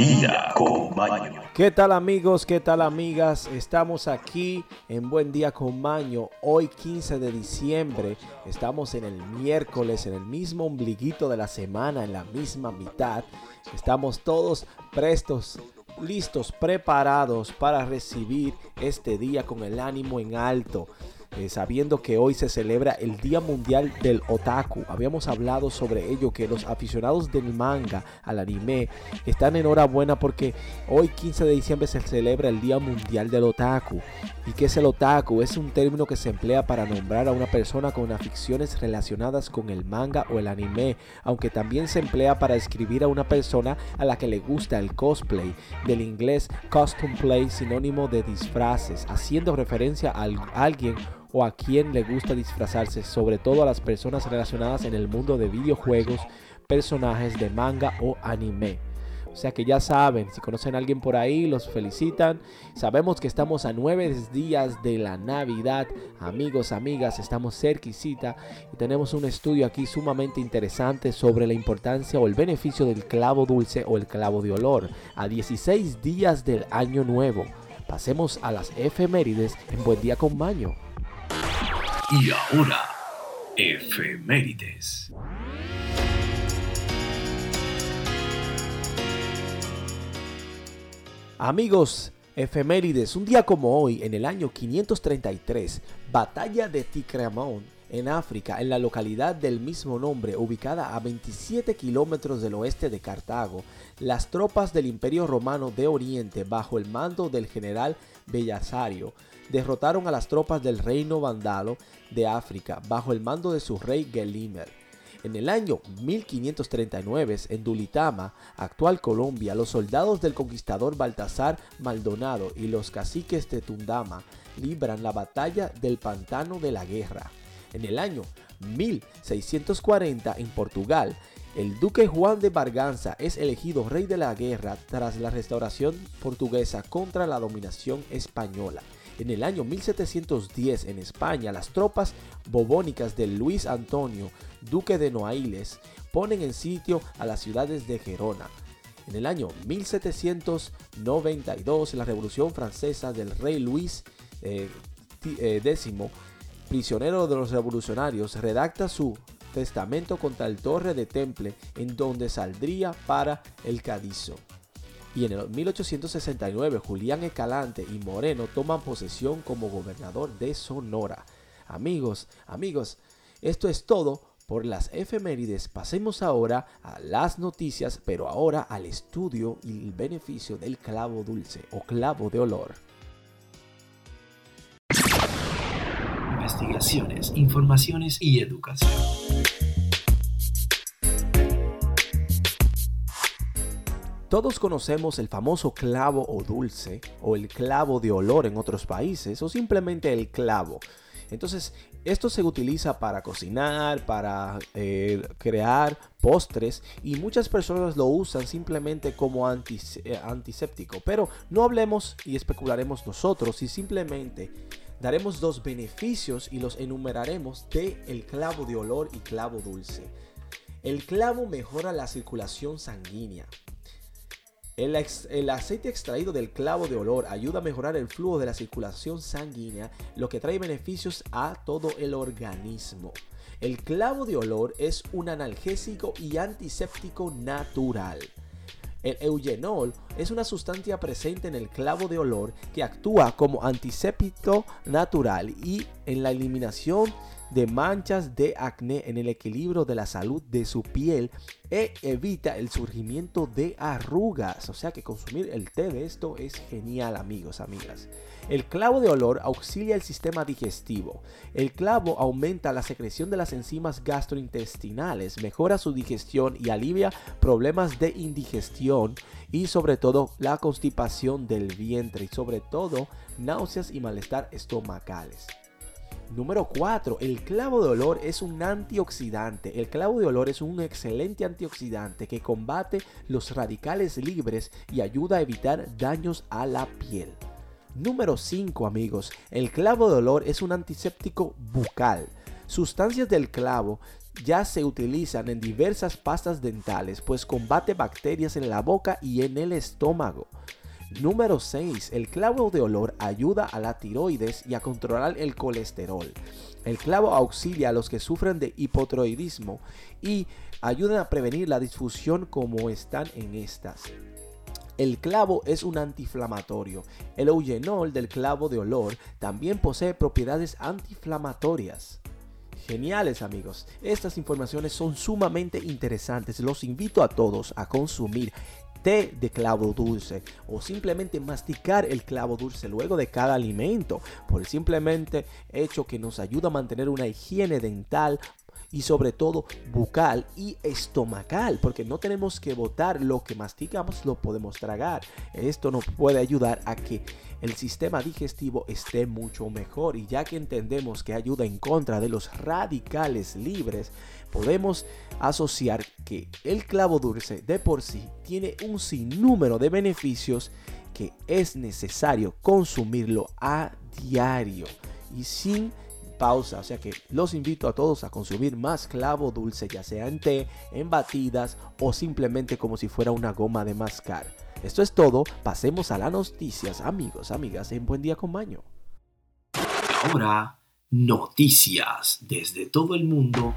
Día con Maño. ¿Qué tal amigos? ¿Qué tal amigas? Estamos aquí en Buen Día con Maño. Hoy 15 de diciembre. Estamos en el miércoles, en el mismo ombliguito de la semana, en la misma mitad. Estamos todos prestos, listos, preparados para recibir este día con el ánimo en alto. Eh, sabiendo que hoy se celebra el Día Mundial del Otaku. Habíamos hablado sobre ello, que los aficionados del manga, al anime, están enhorabuena porque hoy 15 de diciembre se celebra el Día Mundial del Otaku. ¿Y qué es el otaku? Es un término que se emplea para nombrar a una persona con aficiones relacionadas con el manga o el anime, aunque también se emplea para describir a una persona a la que le gusta el cosplay, del inglés costume play, sinónimo de disfraces, haciendo referencia a alguien o a quien le gusta disfrazarse, sobre todo a las personas relacionadas en el mundo de videojuegos, personajes de manga o anime. O sea que ya saben, si conocen a alguien por ahí, los felicitan. Sabemos que estamos a nueve días de la Navidad. Amigos, amigas, estamos cerquisita y tenemos un estudio aquí sumamente interesante sobre la importancia o el beneficio del clavo dulce o el clavo de olor a 16 días del año nuevo. Pasemos a las efemérides en Buen Día con Maño. Y ahora, efemérides. Amigos, efemérides, un día como hoy, en el año 533, batalla de Ticramón en África, en la localidad del mismo nombre, ubicada a 27 kilómetros del oeste de Cartago, las tropas del Imperio Romano de Oriente, bajo el mando del general Bellasario, derrotaron a las tropas del reino vandalo de África bajo el mando de su rey Gelimer. En el año 1539, en Dulitama, actual Colombia, los soldados del conquistador Baltasar Maldonado y los caciques de Tundama libran la batalla del pantano de la guerra. En el año 1640, en Portugal, el duque Juan de Barganza es elegido rey de la guerra tras la restauración portuguesa contra la dominación española. En el año 1710 en España, las tropas bobónicas de Luis Antonio, duque de Noailles, ponen en sitio a las ciudades de Gerona. En el año 1792, la Revolución Francesa del rey Luis eh, X, prisionero de los revolucionarios, redacta su testamento contra el Torre de Temple, en donde saldría para el Cadizo y en el 1869 Julián Escalante y Moreno toman posesión como gobernador de Sonora. Amigos, amigos, esto es todo por las efemérides. Pasemos ahora a las noticias, pero ahora al estudio y el beneficio del clavo dulce o clavo de olor. Investigaciones, informaciones y educación. Todos conocemos el famoso clavo o dulce o el clavo de olor en otros países o simplemente el clavo. Entonces, esto se utiliza para cocinar, para eh, crear postres y muchas personas lo usan simplemente como eh, antiséptico. Pero no hablemos y especularemos nosotros y simplemente daremos dos beneficios y los enumeraremos de el clavo de olor y clavo dulce. El clavo mejora la circulación sanguínea, el, aceite extraído del clavo de olor ayuda a mejorar el flujo de la circulación sanguínea, lo que trae beneficios a todo el organismo. El clavo de olor es un analgésico y antiséptico natural. El eugenol es una sustancia presente en el clavo de olor que actúa como antiséptico natural y en la eliminación de manchas de acné en el equilibrio de la salud de su piel e evita el surgimiento de arrugas. O sea que consumir el té de esto es genial amigos, amigas. El clavo de olor auxilia el sistema digestivo. El clavo aumenta la secreción de las enzimas gastrointestinales, mejora su digestión y alivia problemas de indigestión y sobre todo la constipación del vientre y sobre todo náuseas y malestar estomacales. Número 4. El clavo de olor es un antioxidante. El clavo de olor es un excelente antioxidante que combate los radicales libres y ayuda a evitar daños a la piel. Número 5 amigos. El clavo de olor es un antiséptico bucal. Sustancias del clavo ya se utilizan en diversas pastas dentales, pues combate bacterias en la boca y en el estómago. Número 6. El clavo de olor ayuda a la tiroides y a controlar el colesterol. El clavo auxilia a los que sufren de hipotiroidismo y ayuda a prevenir la disfusión como están en estas. El clavo es un antiinflamatorio. El eugenol del clavo de olor también posee propiedades antiinflamatorias. Geniales amigos, estas informaciones son sumamente interesantes. Los invito a todos a consumir té de clavo dulce o simplemente masticar el clavo dulce luego de cada alimento por el simplemente hecho que nos ayuda a mantener una higiene dental y sobre todo bucal y estomacal, porque no tenemos que botar lo que masticamos, lo podemos tragar. Esto nos puede ayudar a que el sistema digestivo esté mucho mejor y ya que entendemos que ayuda en contra de los radicales libres, podemos asociar que el clavo dulce de por sí tiene un sinnúmero de beneficios que es necesario consumirlo a diario y sin pausa. O sea que los invito a todos a consumir más clavo dulce, ya sea en té, en batidas o simplemente como si fuera una goma de mascar. Esto es todo, pasemos a las noticias, amigos, amigas, en Buen Día con Maño. Ahora, noticias desde todo el mundo.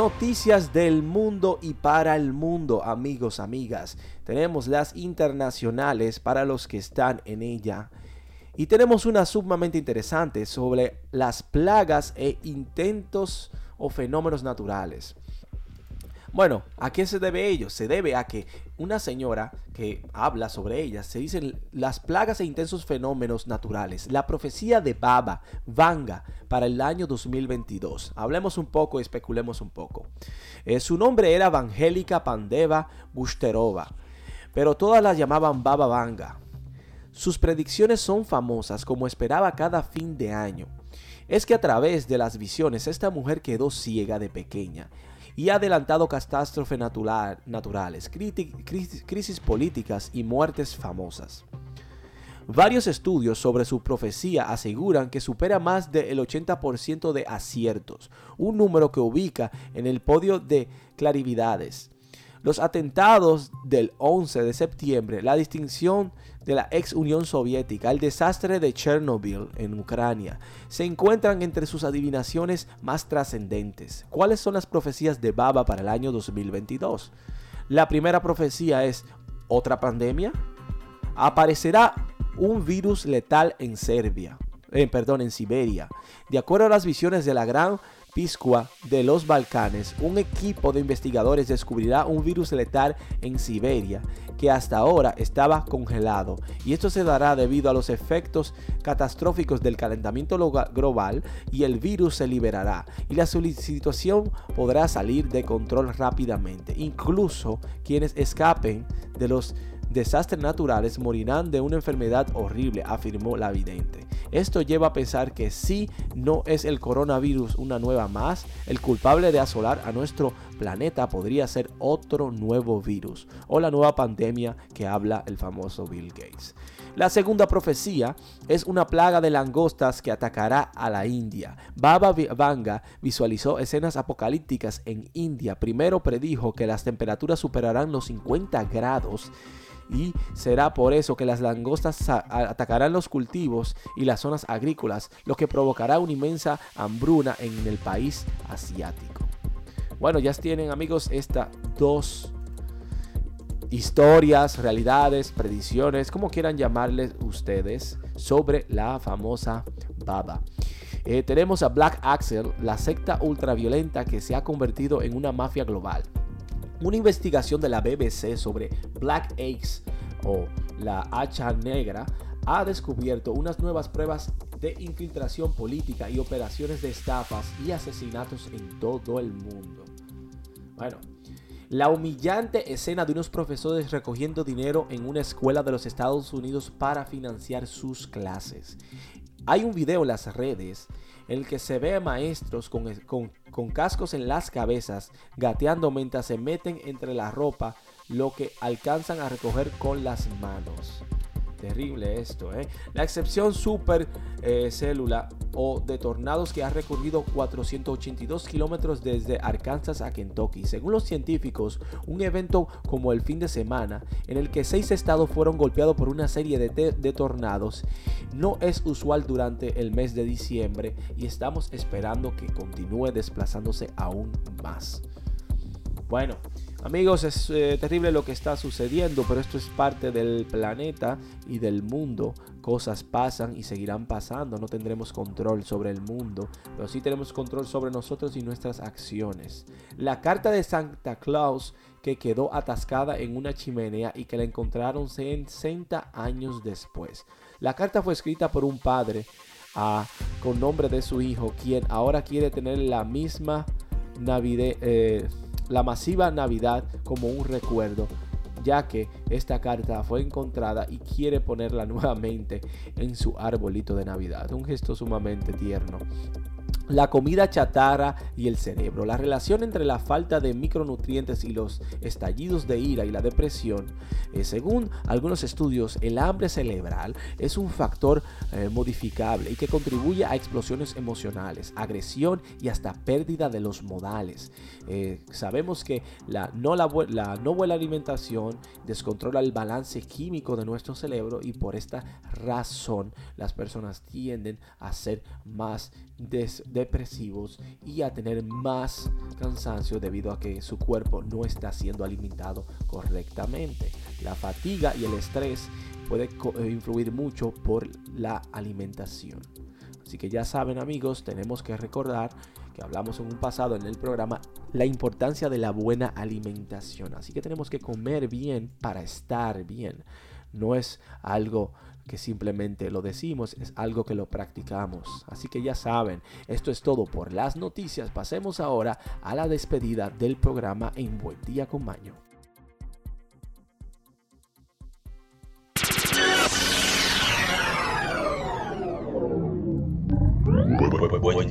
Noticias del mundo y para el mundo, amigos, amigas. Tenemos las internacionales para los que están en ella. Y tenemos una sumamente interesante sobre las plagas e intentos o fenómenos naturales. Bueno, ¿a qué se debe ello? Se debe a que una señora que habla sobre ellas se dicen las plagas e intensos fenómenos naturales, la profecía de Baba, Vanga, para el año 2022. Hablemos un poco y especulemos un poco. Eh, su nombre era Evangélica Pandeva Busterova, pero todas la llamaban Baba Vanga. Sus predicciones son famosas como esperaba cada fin de año. Es que a través de las visiones esta mujer quedó ciega de pequeña y ha adelantado catástrofes naturales, crisis políticas y muertes famosas. Varios estudios sobre su profecía aseguran que supera más del 80% de aciertos, un número que ubica en el podio de clarividades. Los atentados del 11 de septiembre, la distinción de la ex Unión Soviética, el desastre de Chernobyl en Ucrania, se encuentran entre sus adivinaciones más trascendentes. ¿Cuáles son las profecías de Baba para el año 2022? La primera profecía es otra pandemia. Aparecerá un virus letal en Serbia, eh, perdón, en Siberia. De acuerdo a las visiones de la gran Piscua de los Balcanes, un equipo de investigadores descubrirá un virus letal en Siberia que hasta ahora estaba congelado y esto se dará debido a los efectos catastróficos del calentamiento global y el virus se liberará y la situación podrá salir de control rápidamente. Incluso quienes escapen de los desastres naturales morirán de una enfermedad horrible, afirmó la vidente. Esto lleva a pensar que si no es el coronavirus una nueva más, el culpable de asolar a nuestro planeta podría ser otro nuevo virus o la nueva pandemia que habla el famoso Bill Gates. La segunda profecía es una plaga de langostas que atacará a la India. Baba Vanga visualizó escenas apocalípticas en India. Primero predijo que las temperaturas superarán los 50 grados y será por eso que las langostas atacarán los cultivos y las zonas agrícolas, lo que provocará una inmensa hambruna en el país asiático. Bueno, ya tienen amigos estas dos historias, realidades, predicciones, como quieran llamarles ustedes, sobre la famosa baba. Eh, tenemos a Black Axel, la secta ultraviolenta que se ha convertido en una mafia global. Una investigación de la BBC sobre Black Axe o la hacha negra ha descubierto unas nuevas pruebas de infiltración política y operaciones de estafas y asesinatos en todo el mundo. Bueno, la humillante escena de unos profesores recogiendo dinero en una escuela de los Estados Unidos para financiar sus clases. Hay un video en las redes en el que se ve a maestros con, con, cascos en las cabezas gateando mientras se meten entre la ropa lo que alcanzan a recoger con las manos. Terrible esto, ¿eh? La excepción super eh, célula o de tornados que ha recorrido 482 kilómetros desde Arkansas a Kentucky. Según los científicos, un evento como el fin de semana, en el que seis estados fueron golpeados por una serie de tornados, no es usual durante el mes de diciembre y estamos esperando que continúe desplazándose aún más. Bueno, Amigos, es eh, terrible lo que está sucediendo, pero esto es parte del planeta y del mundo. Cosas pasan y seguirán pasando. No tendremos control sobre el mundo, pero sí tenemos control sobre nosotros y nuestras acciones. La carta de Santa Claus que quedó atascada en una chimenea y que la encontraron 60 años después. La carta fue escrita por un padre ah, con nombre de su hijo, quien ahora quiere tener la misma Navidad. Eh, la masiva Navidad como un recuerdo, ya que esta carta fue encontrada y quiere ponerla nuevamente en su arbolito de Navidad. Un gesto sumamente tierno la comida chatarra y el cerebro. La relación entre la falta de micronutrientes y los estallidos de ira y la depresión. Eh, según algunos estudios, el hambre cerebral es un factor eh, modificable y que contribuye a explosiones emocionales, agresión y hasta pérdida de los modales. Eh, sabemos que la no, la, no buena alimentación descontrola el balance químico de nuestro cerebro y por esta razón las personas tienden a ser más depresivos y a tener más cansancio debido a que su cuerpo no está siendo alimentado correctamente. La fatiga y el estrés puede eh, influir mucho por la alimentación. Así que ya saben amigos, tenemos que recordar que hablamos en un pasado en el programa la importancia de la buena alimentación. Así que tenemos que comer bien para estar bien. No es algo que simplemente lo decimos, es algo que lo practicamos. Así que ya saben, esto es todo por las noticias. Pasemos ahora a la despedida del programa en Buen Día con Maño.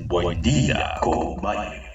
Buen, día con Maño.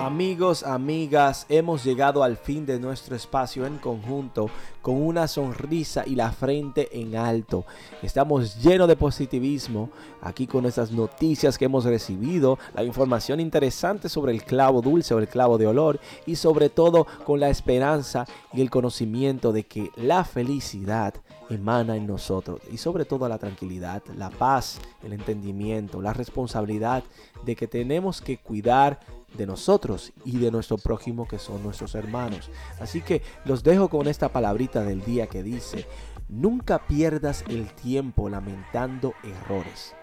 Amigos, amigas, hemos llegado al fin de nuestro espacio en conjunto con una sonrisa y la frente en alto. Estamos llenos de positivismo aquí con estas noticias que hemos recibido, la información interesante sobre el clavo dulce o el clavo de olor y sobre todo con la esperanza y el conocimiento de que la felicidad emana en nosotros y sobre todo la tranquilidad, la paz, el entendimiento, la responsabilidad de que tenemos que cuidar de nosotros y de nuestro prójimo que son nuestros hermanos. Así que los dejo con esta palabrita del día que dice, nunca pierdas el tiempo lamentando errores.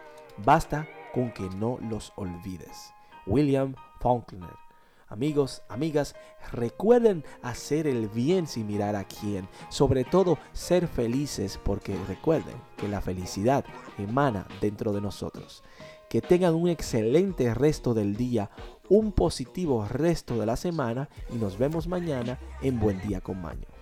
Basta con que no los olvides. William Faulkner. Amigos, amigas, recuerden hacer el bien sin mirar a quién. Sobre todo ser felices porque recuerden que la felicidad emana dentro de nosotros. Que tengan un excelente resto del día, un positivo resto de la semana y nos vemos mañana en Buen Día con Maño.